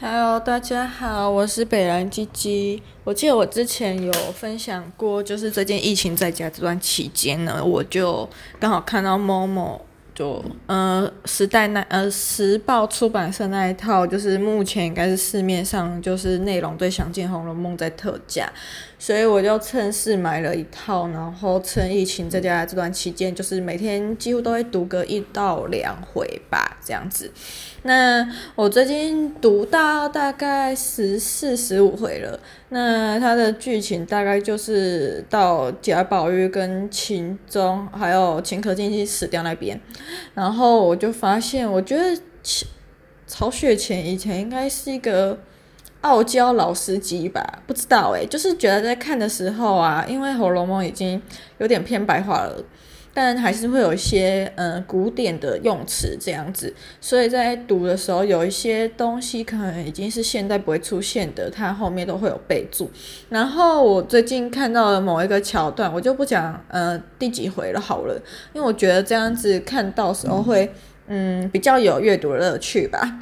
Hello，大家好，我是北兰鸡鸡。我记得我之前有分享过，就是最近疫情在家这段期间呢，我就刚好看到某某。就呃，时代那呃，时报出版社那一套，就是目前应该是市面上就是内容最详尽《红楼梦》在特价，所以我就趁势买了一套，然后趁疫情在家这段期间，就是每天几乎都会读个一到两回吧，这样子。那我最近读到大概十四、十五回了。那它的剧情大概就是到贾宝玉跟秦钟还有秦可卿死掉那边，然后我就发现，我觉得曹雪芹以前应该是一个傲娇老司机吧？不知道诶，就是觉得在看的时候啊，因为《红楼梦》已经有点偏白话了。但还是会有一些嗯、古典的用词这样子，所以在读的时候有一些东西可能已经是现在不会出现的，它后面都会有备注。然后我最近看到了某一个桥段，我就不讲呃第几回了好了，因为我觉得这样子看到时候会嗯比较有阅读乐趣吧。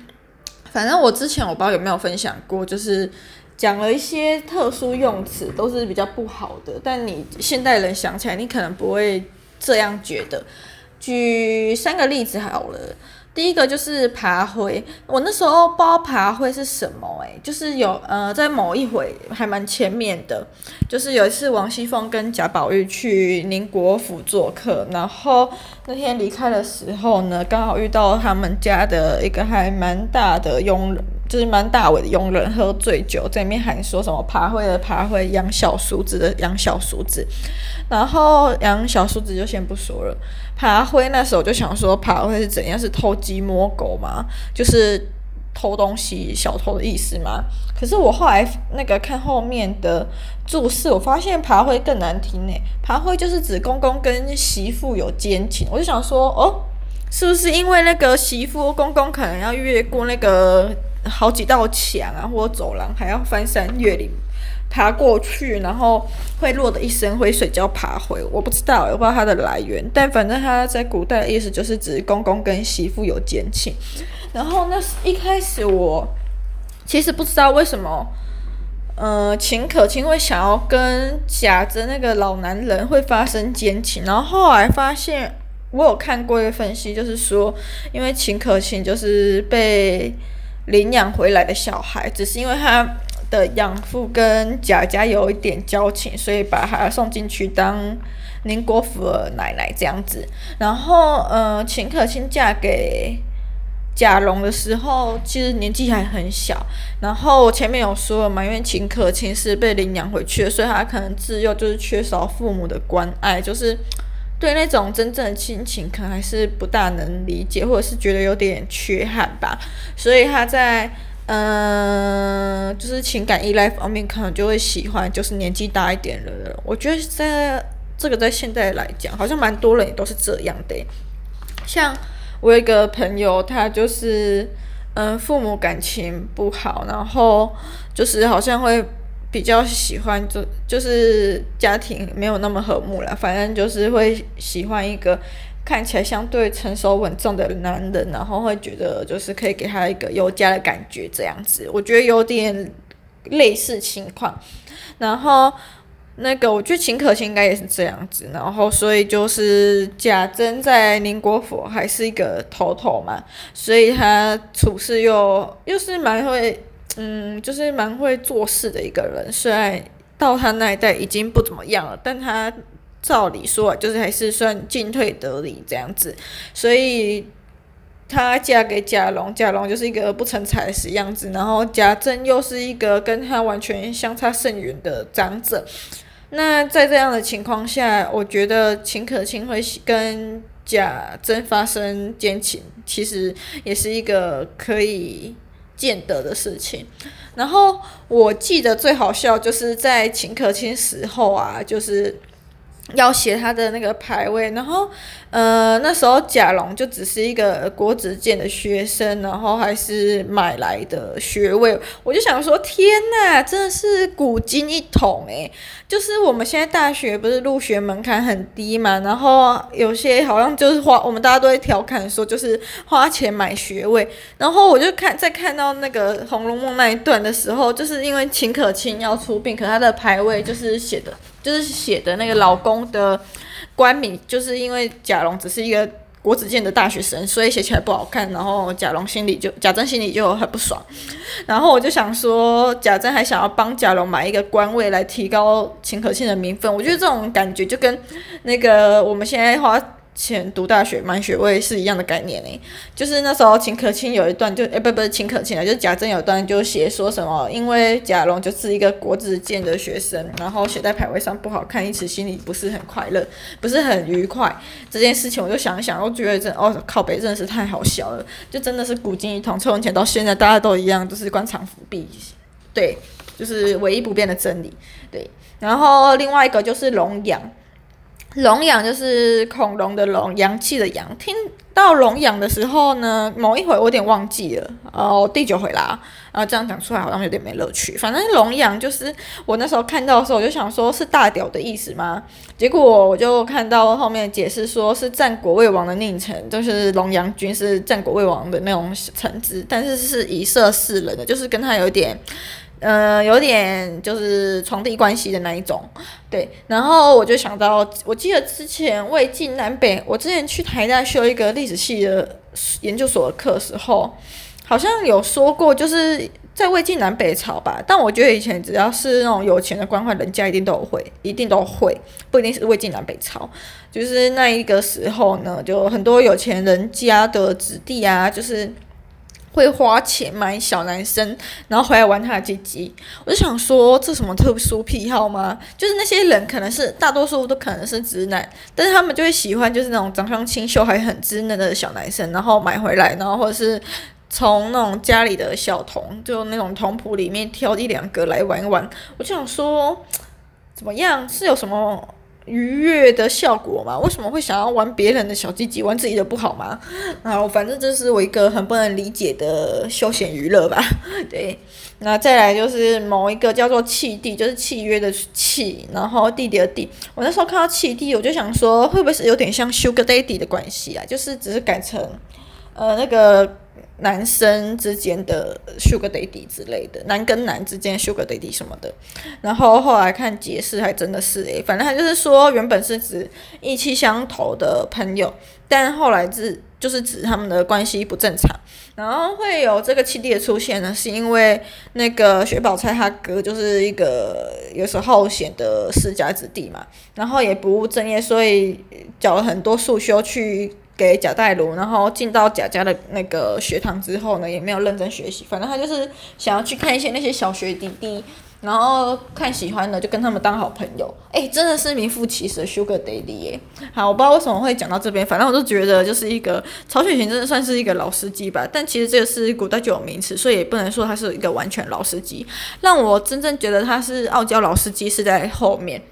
反正我之前我不知道有没有分享过，就是讲了一些特殊用词都是比较不好的，但你现代人想起来，你可能不会。这样觉得，举三个例子好了。第一个就是爬灰，我那时候不知道爬灰是什么，诶，就是有呃，在某一回还蛮前面的，就是有一次王熙凤跟贾宝玉去宁国府做客，然后那天离开的时候呢，刚好遇到他们家的一个还蛮大的佣人。就是蛮大尾的佣人喝醉酒，在里面喊说什么“爬灰的爬灰，养小叔子的养小叔子”，然后养小叔子就先不说了。爬灰那时候就想说，爬灰是怎样？是偷鸡摸狗吗？就是偷东西、小偷的意思吗？可是我后来那个看后面的注释，我发现爬灰更难听呢。爬灰就是指公公跟媳妇有奸情，我就想说，哦，是不是因为那个媳妇公公可能要越过那个？好几道墙啊，或者走廊，还要翻山越岭爬过去，然后会落得一身灰水，就要爬回。我不知道，我不知道它的来源，但反正它在古代的意思就是指公公跟媳妇有奸情。然后那一开始我其实不知道为什么，呃，秦可卿会想要跟贾珍那个老男人会发生奸情，然后后来发现我有看过一个分析，就是说因为秦可卿就是被。领养回来的小孩，只是因为他的养父跟贾家有一点交情，所以把他送进去当宁国府的奶奶这样子。然后，呃，秦可卿嫁给贾蓉的时候，其实年纪还很小。然后前面有说了嘛，因为秦可卿是被领养回去，所以他可能自幼就是缺少父母的关爱，就是。对那种真正的亲情，可能还是不大能理解，或者是觉得有点缺憾吧。所以他在嗯、就是情感依赖方面，可能就会喜欢就是年纪大一点的人。我觉得在这个在现在来讲，好像蛮多人也都是这样的。像我有一个朋友，他就是嗯、父母感情不好，然后就是好像会。比较喜欢就就是家庭没有那么和睦了，反正就是会喜欢一个看起来相对成熟稳重的男人，然后会觉得就是可以给他一个有家的感觉这样子。我觉得有点类似情况。然后那个我觉得秦可卿应该也是这样子，然后所以就是贾珍在宁国府还是一个头头嘛，所以他处事又又是蛮会。嗯，就是蛮会做事的一个人，虽然到他那一代已经不怎么样了，但他照理说就是还是算进退得礼这样子，所以他嫁给贾蓉，贾蓉就是一个不成才的样子，然后贾珍又是一个跟他完全相差甚远的长者，那在这样的情况下，我觉得秦可卿会跟贾珍发生奸情，其实也是一个可以。见得的事情，然后我记得最好笑就是在秦可卿死后啊，就是要写他的那个牌位，然后，呃，那时候贾龙就只是一个国子监的学生，然后还是买来的学位，我就想说，天呐，真的是古今一统诶，就是我们现在大学不是入学门槛很低嘛，然后有些好像就是花，我们大家都会调侃说，就是花钱买学位，然后我就看在看到那个《红楼梦》那一段的时候，就是因为秦可卿要出殡，可他的牌位就是写的。就是写的那个老公的官名，就是因为贾蓉只是一个国子监的大学生，所以写起来不好看。然后贾蓉心里就贾珍心里就很不爽。然后我就想说，贾珍还想要帮贾蓉买一个官位来提高秦可卿的名分。我觉得这种感觉就跟那个我们现在花。前读大学满学位是一样的概念呢，就是那时候秦可卿有一段就诶、不不是秦可卿啊，就是贾珍有一段就写说什么，因为贾蓉就是一个国子监的学生，然后写在牌位上不好看，因此心里不是很快乐，不是很愉快。这件事情我就想一想，我觉得真哦靠北真的是太好笑了，就真的是古今一统，从前到现在大家都一样，都、就是官场腐弊，对，就是唯一不变的真理，对。然后另外一个就是龙阳。龙阳就是恐龙的龙，阳气的阳。听到龙阳的时候呢，某一回我有点忘记了，哦，第九回啦，啊，这样讲出来好像有点没乐趣。反正龙阳就是我那时候看到的时候，我就想说是大屌的意思吗？结果我就看到后面解释说是战国魏王的佞臣，就是龙阳君是战国魏王的那种臣子，但是是以色侍人的，就是跟他有点。呃，有点就是床笫关系的那一种，对。然后我就想到，我记得之前魏晋南北，我之前去台大修一个历史系的研究所的课时候，好像有说过，就是在魏晋南北朝吧。但我觉得以前只要是那种有钱的官宦人家，一定都会，一定都会，不一定是魏晋南北朝。就是那一个时候呢，就很多有钱人家的子弟啊，就是。会花钱买小男生，然后回来玩他的鸡鸡。我就想说，这什么特殊癖好吗？就是那些人可能是大多数都可能是直男，但是他们就会喜欢就是那种长相清秀还很稚嫩的小男生，然后买回来，然后或者是从那种家里的小童，就那种童仆里面挑一两个来玩一玩。我就想说，怎么样？是有什么？愉悦的效果嘛？为什么会想要玩别人的小鸡鸡，玩自己的不好吗？然后反正这是我一个很不能理解的休闲娱乐吧。对，那再来就是某一个叫做契弟，就是契约的契，然后弟弟的弟。我那时候看到契弟，我就想说，会不会是有点像 Sugar Daddy 的关系啊？就是只是改成呃那个。男生之间的 Sugar Daddy 之类的，男跟男之间 Sugar Daddy 什么的，然后后来看解释还真的是诶、反正他就是说原本是指意气相投的朋友，但后来是就是指他们的关系不正常，然后会有这个契弟的出现呢，是因为那个薛宝钗他哥就是一个有时候显得世家子弟嘛，然后也不务正业，所以缴了很多束修去。给贾代儒，然后进到贾家的那个学堂之后呢，也没有认真学习，反正他就是想要去看一些那些小学弟弟，然后看喜欢的就跟他们当好朋友。哎，真的是名副其实的 Sugar Daddy 耶。好，我不知道为什么会讲到这边，反正我就觉得就是一个曹雪芹真的算是一个老司机吧。但其实这个是古代就有名词，所以也不能说他是一个完全老司机。让我真正觉得他是傲娇老司机是在后面。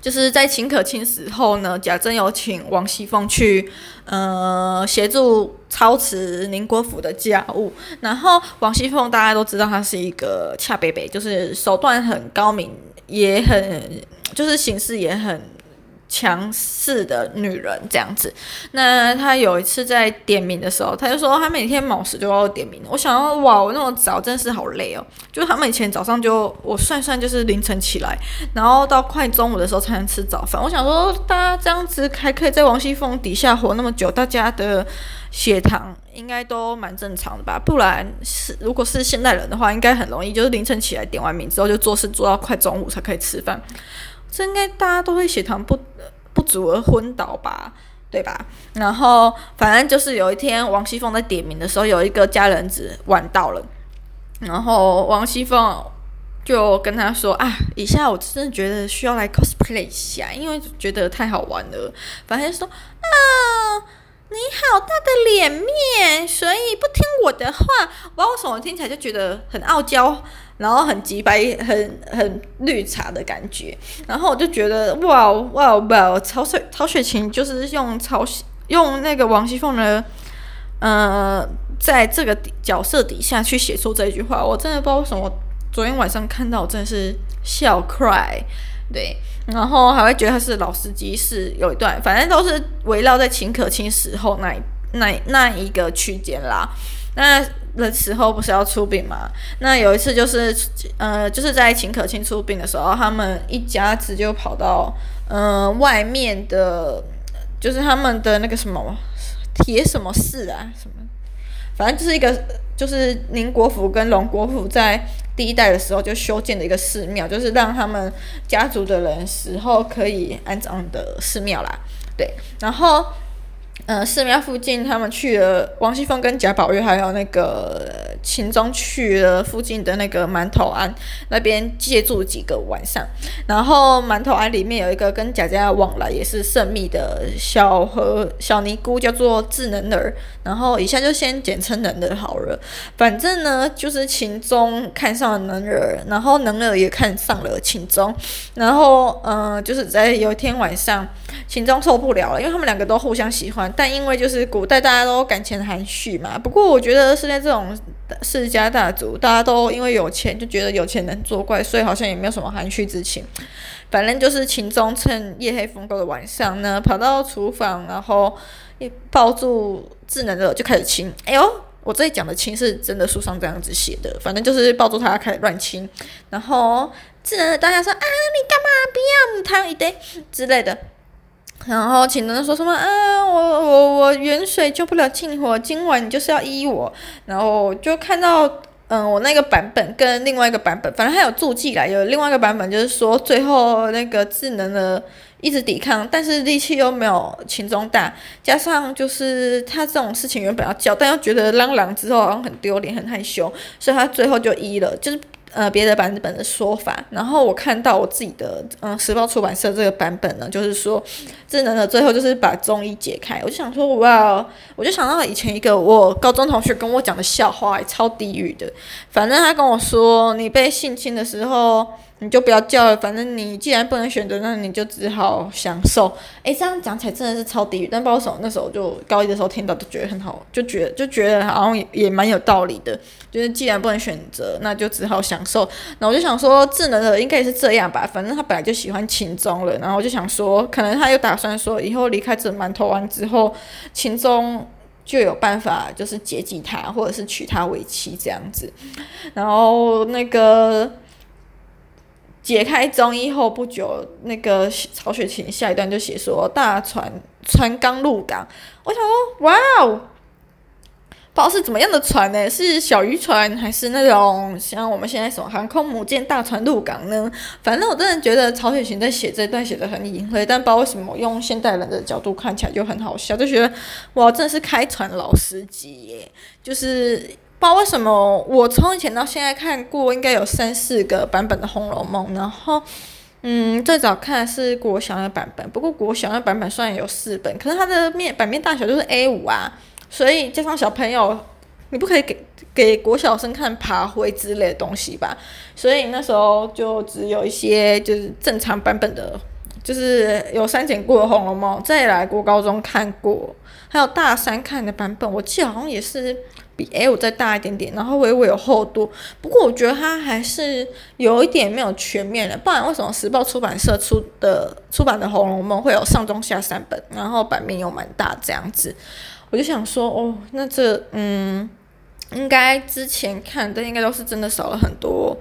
就是在秦可卿死后呢，贾珍有请王熙凤去，呃，协助操持宁国府的家务。然后王熙凤大家都知道，她是一个恰北北，就是手段很高明，也很，就是行事也很。强势的女人这样子，那她有一次在点名的时候，她就说她每天卯时就要点名。我想要哇，我那么早真是好累哦。就他们以前早上就我算算就是凌晨起来，然后到快中午的时候才能吃早饭。我想说大家这样子还可以在王熙凤底下活那么久，大家的血糖应该都蛮正常的吧？不然是如果是现代人的话，应该很容易就是凌晨起来点完名之后就做事做到快中午才可以吃饭。这应该大家都会血糖不足而昏倒吧，对吧？然后反正就是有一天王熙凤在点名的时候，有一个家人子晚到了，然后王熙凤就跟他说啊，以下我真的觉得需要来 cosplay 一下，因为觉得太好玩了。反正说啊，你好大的脸面，所以不听我的话。我为什么听起来就觉得很傲娇，然后很直白，很很绿茶的感觉。然后我就觉得哇哇哇，曹雪曹雪芹就是用曹用那个王熙凤的，呃，在这个角色底下去写出这一句话，我真的不知道为什么。昨天晚上看到，我真的是笑 cry。对，然后还会觉得他是老司机，是有一段，反正都是围绕在秦可卿死后那那那一个区间啦。那的时候不是要出殡嘛？那有一次就是，呃，就是在秦可卿出殡的时候，他们一家子就跑到呃外面的，就是他们的那个什么铁什么寺啊什么，反正就是一个就是宁国府跟荣国府在。第一代的时候就修建的一个寺庙，就是让他们家族的人死后可以安葬的寺庙啦。对，然后。嗯，寺庙附近，他们去了王熙凤跟贾宝玉，还有那个秦钟去了附近的那个馒头庵那边借住几个晚上。然后馒头庵里面有一个跟贾家往来也是甚密的小和小尼姑，叫做智能儿。然后以下就先简称能儿好了。反正呢，就是秦钟看上了能儿，然后能儿也看上了秦钟。然后嗯，就是在有一天晚上，秦钟受不了了，因为他们两个都互相喜欢。但因为就是古代大家都感情含蓄嘛，不过我觉得现在这种世家大族，大家都因为有钱就觉得有钱能作怪，所以好像也没有什么含蓄之情。反正就是秦钟趁夜黑风高的晚上呢，跑到厨房，然后一抱住智能的就开始亲。哎呦，我这里讲的亲是真的书上这样子写的，反正就是抱住他开始乱亲，然后智能的当下说啊，你干嘛不要他一堆之类的。然后秦钟说什么啊？我我我远水救不了近火，今晚你就是要依我。然后就看到，嗯，我那个版本跟另外一个版本，反正还有注记来，有另外一个版本就是说，最后那个智能的一直抵抗，但是力气又没有秦钟大，加上就是他这种事情原本要叫，但又觉得嚷嚷之后好像很丢脸、很害羞，所以他最后就依了，就是。呃，别的版本的说法，然后我看到我自己的，嗯，时报出版社这个版本呢，就是说智能的最后就是把中医解开，我就想说，哇，我就想到以前一个我高中同学跟我讲的笑话，超地狱的，反正他跟我说，你被性侵的时候。你就不要叫了，反正你既然不能选择，那你就只好享受。诶，这样讲起来真的是超地狱，但不知道为什么那时候就高一的时候听到，都觉得很好，就觉得就觉得好像也也蛮有道理的。就是既然不能选择，那就只好享受。那我就想说，智能的应该也是这样吧，反正他本来就喜欢秦钟了。然后我就想说，可能他又打算说，以后离开这馒头湾之后，秦钟就有办法，就是接济他，或者是娶她为妻这样子。然后那个。解开中医后不久，那个曹雪芹下一段就写说大船船刚入港，我想说哇哦，不知道是怎么样的船呢？是小渔船还是那种像我们现在什么航空母舰大船入港呢？反正我真的觉得曹雪芹在写这段写的很隐晦，但不知道为什么用现代人的角度看起来就很好笑，就觉得哇，真的是开船老司机耶，就是。不知道为什么，我从以前到现在看过应该有三四个版本的《红楼梦》，然后，嗯，最早看的是国小的版本。不过国小的版本虽然有四本，可是它的面版面大小就是 A 五啊，所以加上小朋友，你不可以给给国小生看爬灰之类的东西吧？所以那时候就只有一些就是正常版本的，就是有删减过的《红楼梦》。再来国高中看过，还有大三看的版本，我记得好像也是。比 L 再大一点点，然后微微有厚度，不过我觉得它还是有一点没有全面的。不然为什么时报出版社出的出版的《红楼梦》会有上中下三本，然后版面又蛮大这样子？我就想说，哦，那这嗯，应该之前看的应该都是真的少了很多，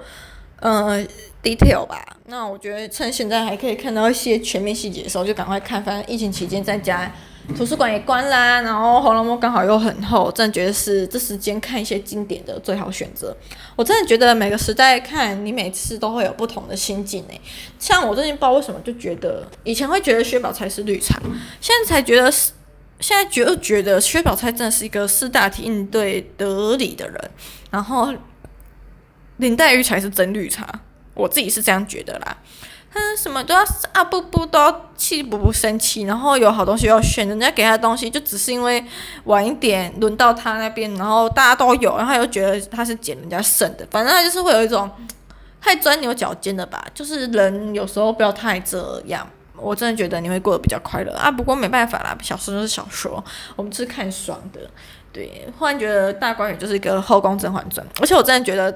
呃，detail 吧。那我觉得趁现在还可以看到一些全面细节的时候，就赶快看。反正疫情期间在家。图书馆也关啦，然后《红楼梦》刚好又很厚，真的觉得是这时间看一些经典的最好选择。我真的觉得每个时代看你每次都会有不同的心境诶。像我最近不知道为什么就觉得，以前会觉得薛宝钗是绿茶，现在才觉得是，现在觉得觉得薛宝钗真的是一个识大体应对得理的人，然后林黛玉才是真绿茶，我自己是这样觉得啦。他什么都要啊不不都要气不不生气，然后有好东西要选，人家给他的东西就只是因为晚一点轮到他那边，然后大家都有，然后他又觉得他是捡人家剩的，反正他就是会有一种太钻牛角尖了吧，就是人有时候不要太这样。我真的觉得你会过得比较快乐啊，不过没办法啦，小说就是小说，我们是看爽的。对，忽然觉得大观园就是一个后宫甄嬛传，而且我真的觉得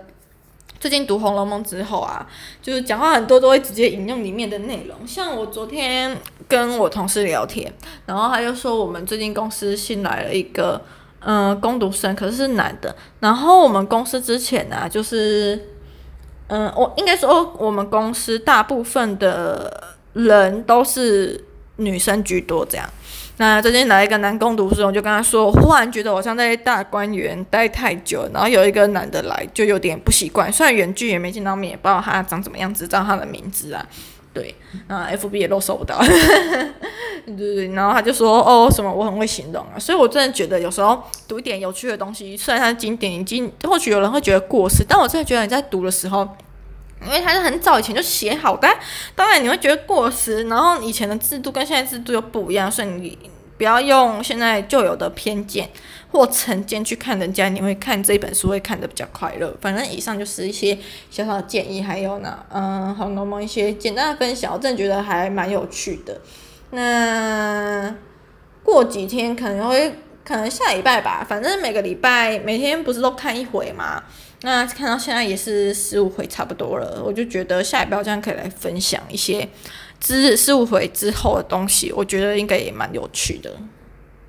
最近读《红楼梦》之后啊，就是讲话很多都会直接引用里面的内容。像我昨天跟我同事聊天，然后他就说我们最近公司新来了一个嗯、呃、工读生，可是是男的。然后我们公司之前呢、啊，就是嗯、我应该说我们公司大部分的。人都是女生居多，这样。那最近来一个男工读生，我就跟他说，我忽然觉得我像在大观园待太久，然后有一个男的来，就有点不习惯。虽然远距也没见到面，也不知道他长怎么样子，知道他的名字啊。对，那，FB 也都搜不到。对 对，然后他就说，哦，什么我很会形容啊。所以我真的觉得有时候读一点有趣的东西，虽然它是经典已经，或许有人会觉得过时，但我真的觉得你在读的时候。因为它是很早以前就写好的，当然你会觉得过时，然后以前的制度跟现在制度又不一样，所以你不要用现在旧有的偏见或成见去看人家，你会看这本书会看得比较快乐。反正以上就是一些小小的建议，还有呢，嗯，红楼梦一些简单的分享，我真的觉得还蛮有趣的。那过几天可能会，可能下礼拜吧，反正每个礼拜每天不是都看一回吗？那看到现在也是十五回差不多了，我就觉得下一拜这样可以来分享一些之四五回之后的东西，我觉得应该也蛮有趣的。